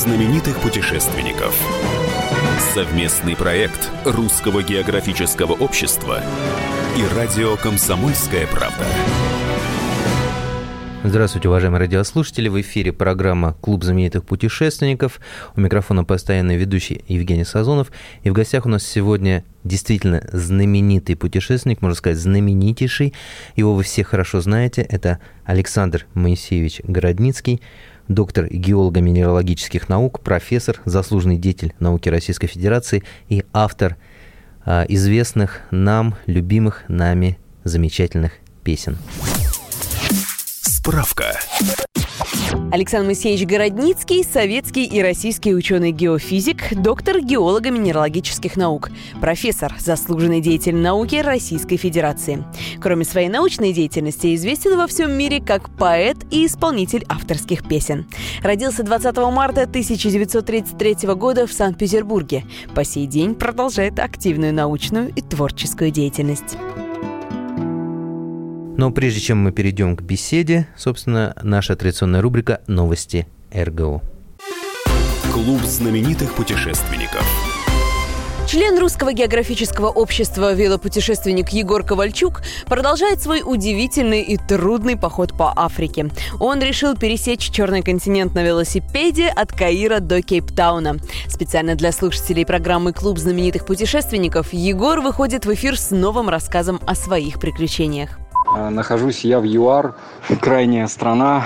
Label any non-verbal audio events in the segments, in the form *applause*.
знаменитых путешественников. Совместный проект Русского географического общества и радио «Комсомольская правда». Здравствуйте, уважаемые радиослушатели. В эфире программа «Клуб знаменитых путешественников». У микрофона постоянный ведущий Евгений Сазонов. И в гостях у нас сегодня действительно знаменитый путешественник, можно сказать, знаменитейший. Его вы все хорошо знаете. Это Александр Моисеевич Городницкий, доктор геолого-минералогических наук, профессор, заслуженный деятель науки Российской Федерации и автор а, известных нам, любимых нами замечательных песен. Справка. Александр Моисеевич Городницкий – советский и российский ученый-геофизик, доктор геолого-минералогических наук, профессор, заслуженный деятель науки Российской Федерации. Кроме своей научной деятельности, известен во всем мире как поэт и исполнитель авторских песен. Родился 20 марта 1933 года в Санкт-Петербурге. По сей день продолжает активную научную и творческую деятельность. Но прежде чем мы перейдем к беседе, собственно, наша традиционная рубрика «Новости РГО». Клуб знаменитых путешественников. Член Русского географического общества велопутешественник Егор Ковальчук продолжает свой удивительный и трудный поход по Африке. Он решил пересечь Черный континент на велосипеде от Каира до Кейптауна. Специально для слушателей программы «Клуб знаменитых путешественников» Егор выходит в эфир с новым рассказом о своих приключениях. Э, нахожусь я в ЮАР, *laughs* крайняя страна,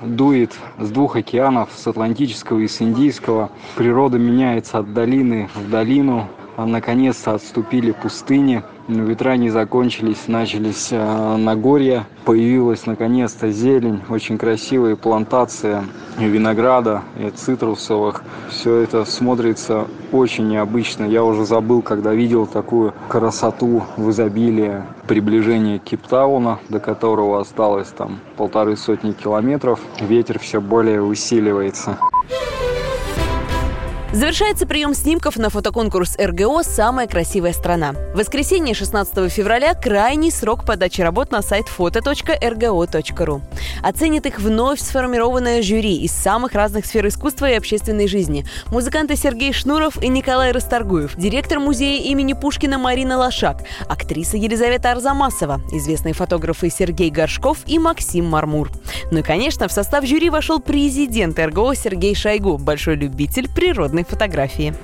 дует с двух океанов, с Атлантического и с Индийского. Природа меняется от долины в долину. А наконец-то отступили пустыни ветра не закончились, начались э, Нагорья, появилась наконец-то зелень, очень красивые плантации винограда и цитрусовых. Все это смотрится очень необычно. Я уже забыл, когда видел такую красоту в изобилии приближение Киптауна, до которого осталось там полторы сотни километров. Ветер все более усиливается. Завершается прием снимков на фотоконкурс РГО «Самая красивая страна». В воскресенье 16 февраля крайний срок подачи работ на сайт фото.рго.ру. Оценит их вновь сформированное жюри из самых разных сфер искусства и общественной жизни. Музыканты Сергей Шнуров и Николай Расторгуев, директор музея имени Пушкина Марина Лошак, актриса Елизавета Арзамасова, известные фотографы Сергей Горшков и Максим Мармур. Ну и, конечно, в состав жюри вошел президент РГО Сергей Шойгу, большой любитель природной фотографии.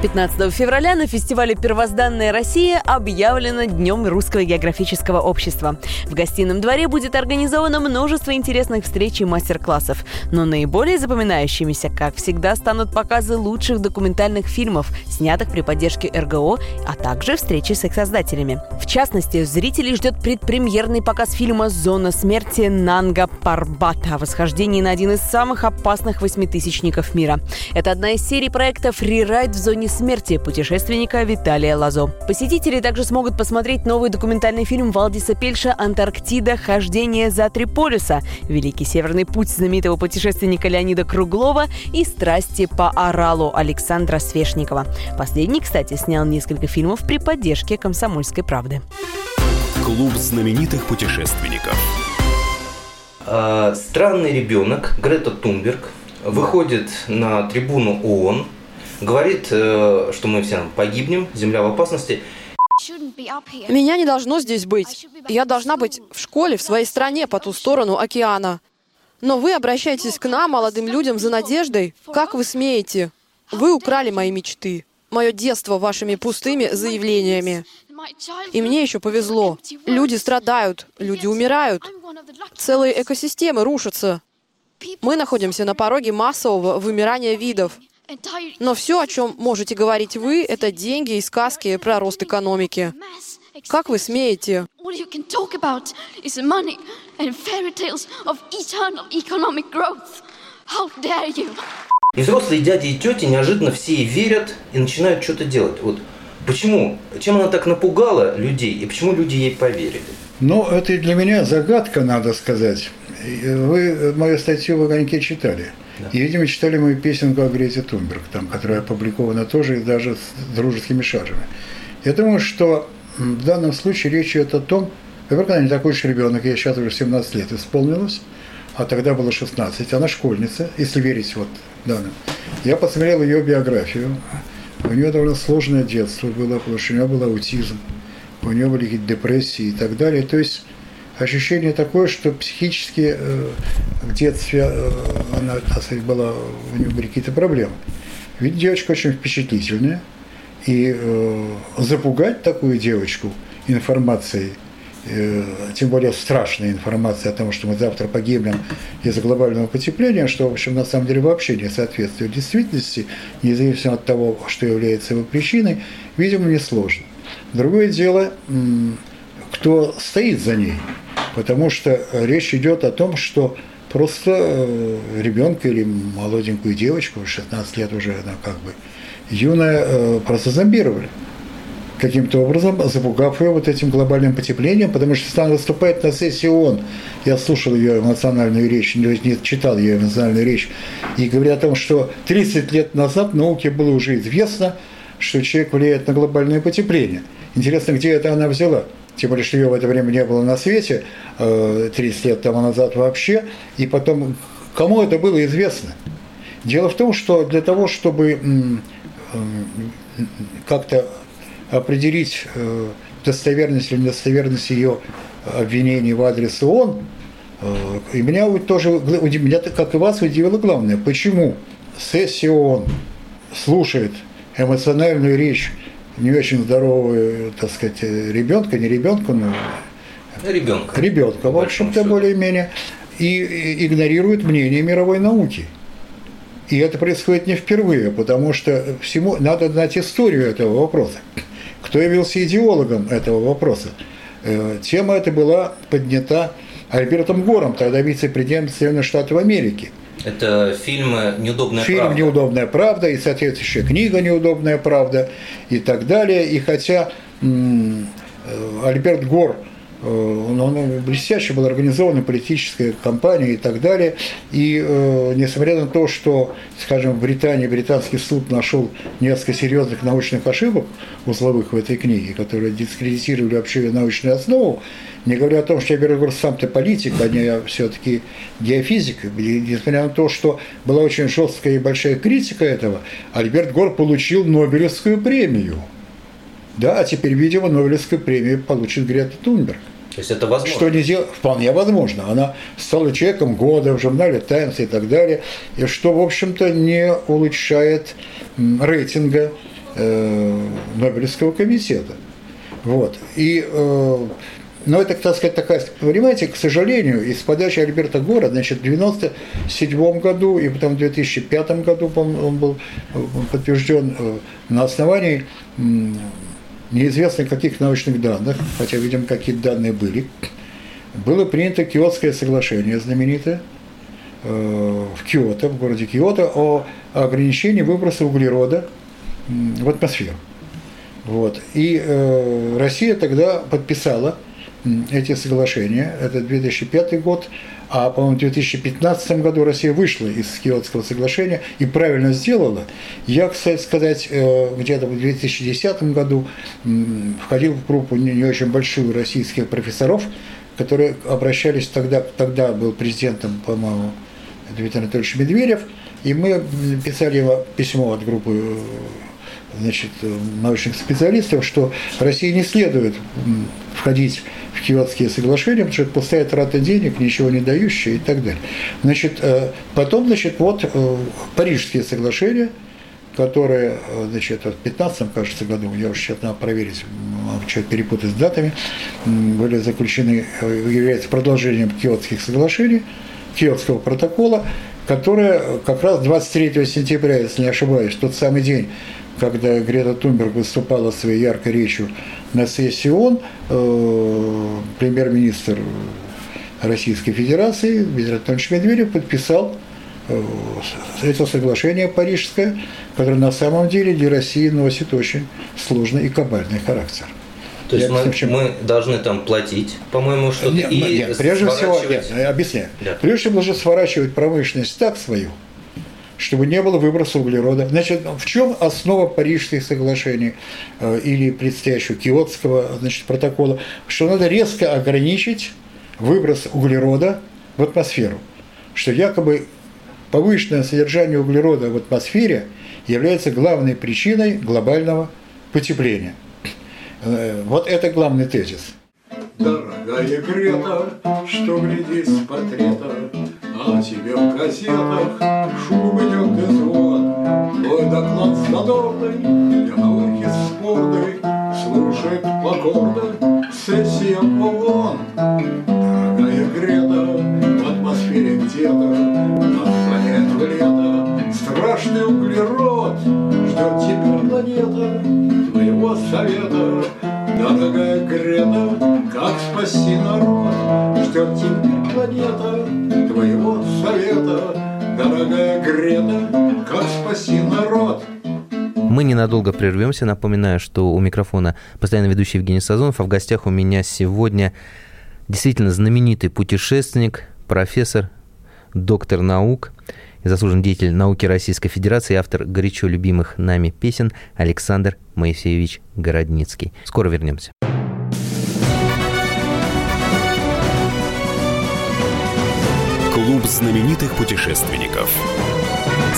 15 февраля на фестивале «Первозданная Россия» объявлено Днем Русского географического общества. В гостином дворе будет организовано множество интересных встреч и мастер-классов. Но наиболее запоминающимися, как всегда, станут показы лучших документальных фильмов, снятых при поддержке РГО, а также встречи с их создателями. В частности, зрителей ждет предпремьерный показ фильма «Зона смерти» Нанга Парбата о восхождении на один из самых опасных восьмитысячников мира. Это одна из серий проекта «Фрирайд в зоне смерти путешественника Виталия Лазо. Посетители также смогут посмотреть новый документальный фильм Валдиса Пельша «Антарктида. Хождение за три полюса», «Великий северный путь» знаменитого путешественника Леонида Круглова и «Страсти по Оралу» Александра Свешникова. Последний, кстати, снял несколько фильмов при поддержке «Комсомольской правды». Клуб знаменитых путешественников. А, странный ребенок Грета Тунберг выходит на трибуну ООН говорит, э, что мы все погибнем, Земля в опасности. Меня не должно здесь быть. Я должна быть в школе, в своей стране, по ту сторону океана. Но вы обращаетесь к нам, молодым людям, за надеждой. Как вы смеете? Вы украли мои мечты, мое детство вашими пустыми заявлениями. И мне еще повезло. Люди страдают, люди умирают. Целые экосистемы рушатся. Мы находимся на пороге массового вымирания видов. Но все, о чем можете говорить вы, это деньги и сказки про рост экономики. Как вы смеете? И взрослые дяди и тети неожиданно все верят и начинают что-то делать. Вот почему? Чем она так напугала людей и почему люди ей поверили? Ну, это для меня загадка, надо сказать. Вы мою статью в «Огоньке» читали. И, видимо, читали мою песенку о Грете Тунберг, там, которая опубликована тоже и даже с дружескими шаржами. Я думаю, что в данном случае речь идет о том, во-первых, она не такой уж ребенок, я сейчас уже 17 лет исполнилось, а тогда было 16, она школьница, если верить вот данным. Я посмотрел ее биографию. У нее довольно сложное детство было, потому что у нее был аутизм, у нее были какие-то депрессии и так далее. То есть ощущение такое, что психически э, в детстве э, она, так сказать, была, у нее были какие-то проблемы. Ведь девочка очень впечатлительная, и э, запугать такую девочку информацией – Э, тем более страшная информация о том, что мы завтра погибнем из-за глобального потепления, что, в общем, на самом деле вообще не соответствует действительности, независимо от того, что является его причиной, видимо, несложно. Другое дело, кто стоит за ней, потому что речь идет о том, что просто э, ребенка или молоденькую девочку, 16 лет уже она как бы юная, э, просто зомбировали каким-то образом, запугав ее вот этим глобальным потеплением, потому что она выступает на сессии ООН. Я слушал ее эмоциональную речь, не читал ее эмоциональную речь, и говорят о том, что 30 лет назад науке было уже известно, что человек влияет на глобальное потепление. Интересно, где это она взяла? Тем более, что ее в это время не было на свете, 30 э, лет тому назад вообще, и потом, кому это было известно? Дело в том, что для того, чтобы как-то определить э, достоверность или недостоверность ее обвинений в адрес ООН, э, и меня тоже, меня, как и вас, удивило главное, почему сессия ООН слушает эмоциональную речь не очень здорового, так сказать, ребенка, не ребенка, но ребенка, ребенка в общем-то, более-менее, и игнорирует мнение мировой науки. И это происходит не впервые, потому что всему надо знать историю этого вопроса кто явился идеологом этого вопроса. Э, тема эта была поднята Альбертом Гором, тогда вице-президент Соединенных Штатов Америки. Это фильм «Неудобная Фильм правда». Фильм «Неудобная правда» и соответствующая книга «Неудобная правда» и так далее. И хотя э, Альберт Гор – он, он блестяще был организована политическая кампания и так далее. И э, несмотря на то, что, скажем, в Британии британский суд нашел несколько серьезных научных ошибок узловых в этой книге, которые дискредитировали вообще научную основу, не говоря о том, что я говорю, сам-то политик, а не все-таки геофизик, и, несмотря на то, что была очень жесткая и большая критика этого, Альберт Гор получил Нобелевскую премию – да, а теперь, видимо, Нобелевскую премию получит Грета Тунберг. То есть это возможно? Что не дел... Вполне возможно. Она стала человеком года в журнале Times и так далее, и что, в общем-то, не улучшает рейтинга э, Нобелевского комитета. Вот. И, э, но это, так сказать, такая, понимаете, к сожалению, из подачи Альберта Гора, значит, в 1997 году и потом в 2005 году он был подтвержден э, на основании неизвестно каких научных данных, хотя, видимо, какие-то данные были, было принято Киотское соглашение знаменитое э, в Киото, в городе Киото, о ограничении выброса углерода в атмосферу. Вот. И э, Россия тогда подписала эти соглашения, это 2005 год, а, по-моему, в 2015 году Россия вышла из Киотского соглашения и правильно сделала. Я, кстати сказать, э, где-то в 2010 году входил в группу не очень большую российских профессоров, которые обращались тогда, тогда был президентом, по-моему, Дмитрий Анатольевич Медведев, и мы писали письмо от группы э, значит, научных специалистов, что России не следует входить в Киотские соглашения, потому что это пустая трата денег, ничего не дающая и так далее. Значит, э, потом, значит, вот э, Парижские соглашения, которые, э, значит, в 15 кажется, году, я уже сейчас надо проверить, что перепутать с датами, были заключены, являются продолжением Киотских соглашений, Киотского протокола, которое как раз 23 сентября, если не ошибаюсь, тот самый день, когда Грета Тунберг выступала своей яркой речью на сессии ООН, э, премьер-министр Российской Федерации Дмитрий Анатольевич Медведев подписал э, это соглашение парижское, которое на самом деле для России носит очень сложный и кабальный характер. То есть мы, объясню, мы должны там платить, по-моему, что-то нет, и нет, прежде всего, нет, объясняю. Да. Прежде всего, нужно сворачивать промышленность так свою, чтобы не было выброса углерода. Значит, в чем основа Парижских соглашений э, или предстоящего Киотского значит, протокола? Что надо резко ограничить выброс углерода в атмосферу. что якобы повышенное содержание углерода в атмосфере является главной причиной глобального потепления. Э, вот это главный тезис. Дорогая Грета, что глядеть с портрета, А тебе в газетах шум идет из вод. Твой доклад задорный, для науки спорный, Слушает плакорды сессия ООН. Дорогая Грета, в атмосфере где-то Над планету лето страшный углерод Ждет тебя планета твоего совета Дорогая Грета, как спасти народ? Ждет тебя планета ненадолго прервемся. Напоминаю, что у микрофона постоянно ведущий Евгений Сазонов, а в гостях у меня сегодня действительно знаменитый путешественник, профессор, доктор наук, заслуженный деятель науки Российской Федерации, автор горячо любимых нами песен Александр Моисеевич Городницкий. Скоро вернемся. Клуб знаменитых путешественников.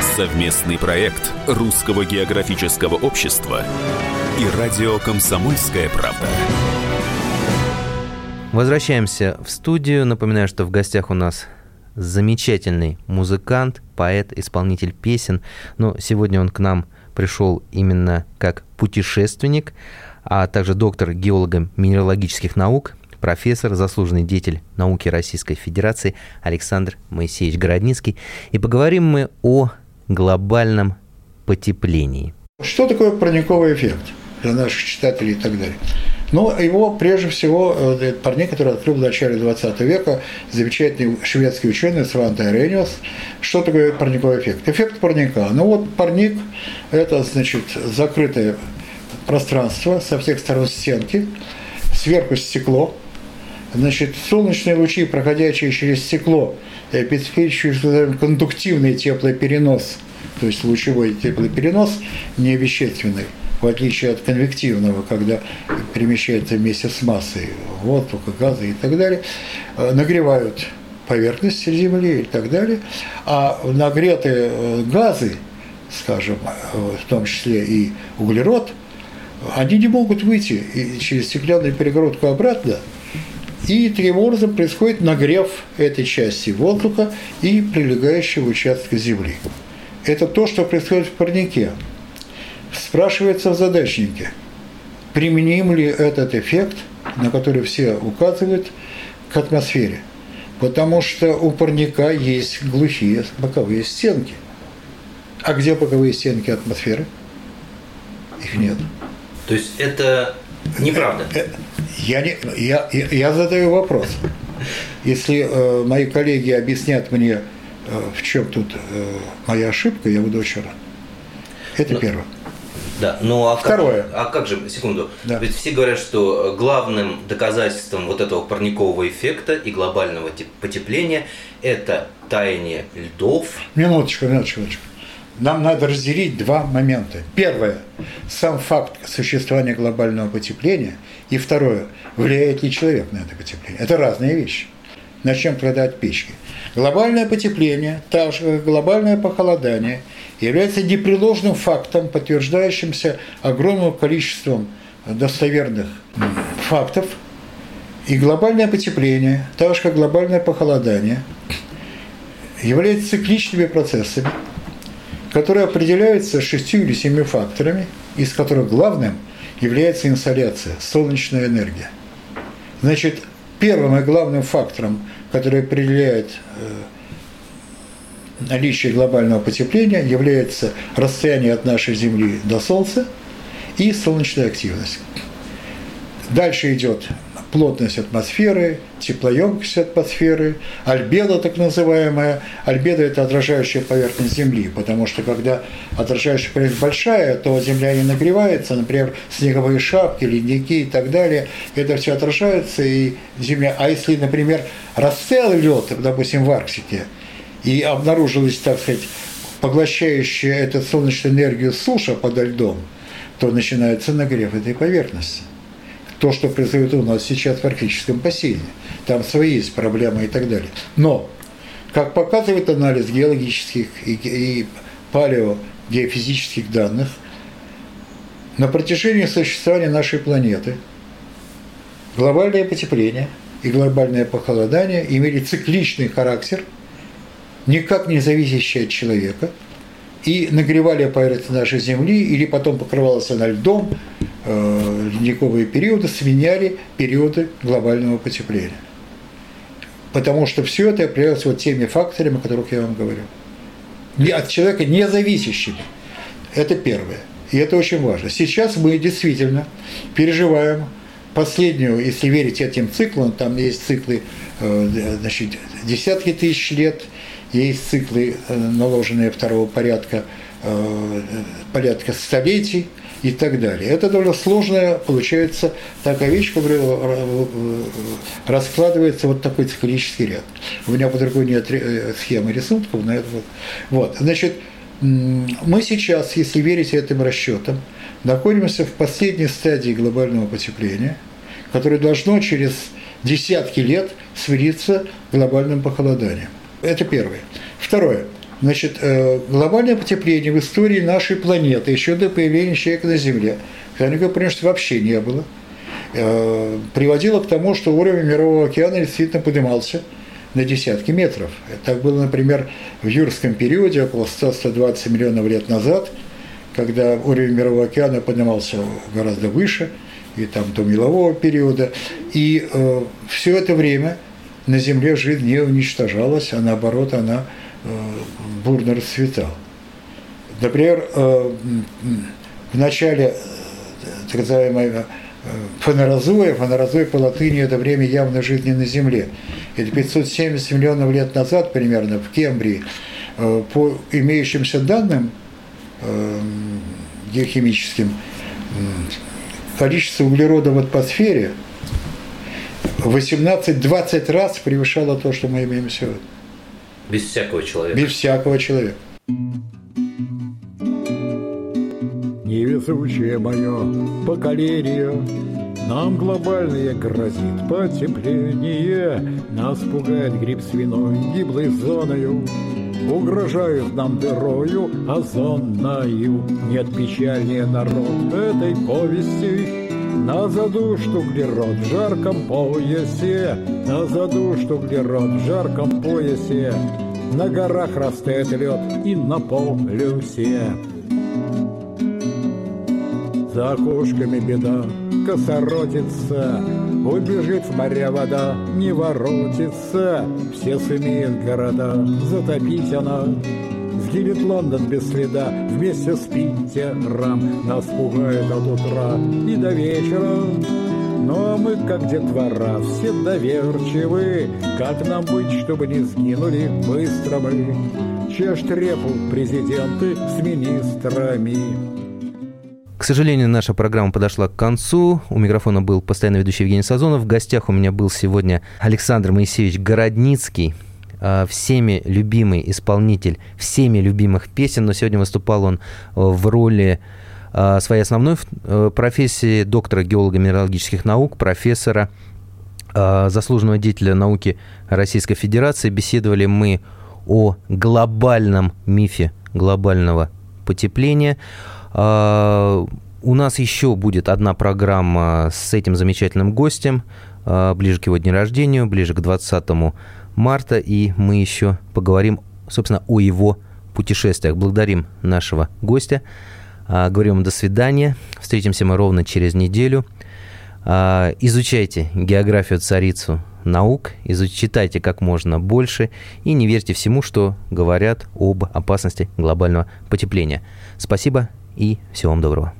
Совместный проект Русского географического общества и радио «Комсомольская правда». Возвращаемся в студию. Напоминаю, что в гостях у нас замечательный музыкант, поэт, исполнитель песен. Но сегодня он к нам пришел именно как путешественник, а также доктор геолого-минералогических наук, профессор, заслуженный деятель науки Российской Федерации Александр Моисеевич Городницкий. И поговорим мы о глобальном потеплении. Что такое парниковый эффект для наших читателей и так далее? Ну, его прежде всего э, парник, который открыл в начале 20 века, замечательный шведский ученый Сванте Арениус. Что такое парниковый эффект? Эффект парника. Ну вот парник – это, значит, закрытое пространство, со всех сторон стенки, сверху стекло, значит, солнечные лучи, проходящие через стекло, обеспечивающие кондуктивный теплоперенос, то есть лучевой теплоперенос, не вещественный, в отличие от конвективного, когда перемещается вместе с массой воздуха, газа и так далее, э, нагревают поверхность Земли и так далее, а нагретые э, газы, скажем, э, в том числе и углерод, они не могут выйти через стеклянную перегородку обратно, и таким образом происходит нагрев этой части воздуха и прилегающего участка Земли. Это то, что происходит в парнике. Спрашивается в задачнике, применим ли этот эффект, на который все указывают, к атмосфере. Потому что у парника есть глухие боковые стенки. А где боковые стенки атмосферы? Их нет. То есть это неправда? Э, я, не, я, я задаю вопрос. Если э, мои коллеги объяснят мне, э, в чем тут э, моя ошибка, я буду очень рад. Это ну, первое. Да, ну а Второе. Как, а как же, секунду, Да. ведь все говорят, что главным доказательством вот этого парникового эффекта и глобального потепления это таяние льдов. Минуточку, минуточку, минуточку. Нам надо разделить два момента. Первое – сам факт существования глобального потепления. И второе – влияет ли человек на это потепление. Это разные вещи. Начнем от печки. Глобальное потепление, так же как глобальное похолодание, является непреложным фактом, подтверждающимся огромным количеством достоверных фактов. И глобальное потепление, так же как глобальное похолодание, являются цикличными процессами, которые определяются шестью или семью факторами, из которых главным является инсоляция, солнечная энергия. Значит, первым и главным фактором, который определяет наличие глобального потепления, является расстояние от нашей Земли до Солнца и солнечная активность. Дальше идет плотность атмосферы, теплоемкость атмосферы, альбедо так называемая. Альбедо – это отражающая поверхность Земли, потому что когда отражающая поверхность большая, то Земля не нагревается, например, снеговые шапки, ледники и так далее, это все отражается, и Земля… А если, например, растаял лед, допустим, в Арктике, и обнаружилась, так сказать, поглощающая эту солнечную энергию суша подо льдом, то начинается нагрев этой поверхности то, что происходит у нас сейчас в арктическом бассейне. Там свои есть проблемы и так далее. Но, как показывает анализ геологических и, и палеогеофизических данных, на протяжении существования нашей планеты глобальное потепление и глобальное похолодание имели цикличный характер, никак не зависящий от человека, и нагревали поверхность нашей Земли, или потом покрывалась она льдом, ледниковые периоды сменяли периоды глобального потепления. Потому что все это определялось вот теми факторами, о которых я вам говорю. От человека не зависящими. Это первое. И это очень важно. Сейчас мы действительно переживаем последнюю, если верить этим циклам, там есть циклы э, значит, десятки тысяч лет, есть циклы, э, наложенные второго порядка, порядка столетий, и так далее. Это довольно сложная, получается, такая вещь, которая э, раскладывается вот такой циклический ряд. У меня под рукой нет э, схемы рисунков, но это вот. вот. Значит, мы сейчас, если верить этим расчетам, находимся в последней стадии глобального потепления, которое должно через десятки лет свириться глобальным похолоданием. Это первое. Второе – Значит, э, глобальное потепление в истории нашей планеты, еще до появления человека на Земле, никакого преимущества вообще не было, э, приводило к тому, что уровень Мирового океана действительно поднимался на десятки метров. Так было, например, в юрском периоде, около 100-120 миллионов лет назад, когда уровень Мирового океана поднимался гораздо выше, и там до мелового периода. И э, все это время на Земле жизнь не уничтожалась, а наоборот она бурно расцветал. Например, э, в начале э, так называемой фонорозоя, фонорозой по латыни – это время явной жизни на Земле. Это 570 миллионов лет назад примерно в Кембрии, по имеющимся данным геохимическим, количество углерода в атмосфере 18-20 раз превышало то, что мы имеем сегодня. Без всякого человека. Без всякого человека. Невезучее мое поколение, нам глобальное грозит потепление, Нас пугает гриб свиной, гиблой зоною, Угрожают нам дырою озонною. Нет печальнее народ этой повести, на задушь углерод в жарком поясе, На задушь углерод в жарком поясе, На горах растет лед и на полюсе. За окошками беда, косоротится, Убежит в моря вода, не воротится, Все сумеют города затопить она, Сгинет Лондон без следа вместе с Питером. Нас пугает от утра и до вечера. Но мы, как детвора, все доверчивы. Как нам быть, чтобы не сгинули быстро мы? Чеш трепу президенты с министрами. К сожалению, наша программа подошла к концу. У микрофона был постоянно ведущий Евгений Сазонов. В гостях у меня был сегодня Александр Моисеевич Городницкий, Э, всеми любимый исполнитель всеми любимых песен, но сегодня выступал он э, в роли э, своей основной профессии доктора геолого-минералогических наук, профессора, заслуженного деятеля науки Российской Федерации. Беседовали мы о глобальном мифе глобального потепления. У нас еще будет одна программа с этим замечательным гостем ближе к его дню рождения, ближе к 20 марта, и мы еще поговорим, собственно, о его путешествиях. Благодарим нашего гостя. А, говорим до свидания. Встретимся мы ровно через неделю. А, изучайте географию царицу наук, читайте как можно больше и не верьте всему, что говорят об опасности глобального потепления. Спасибо и всего вам доброго.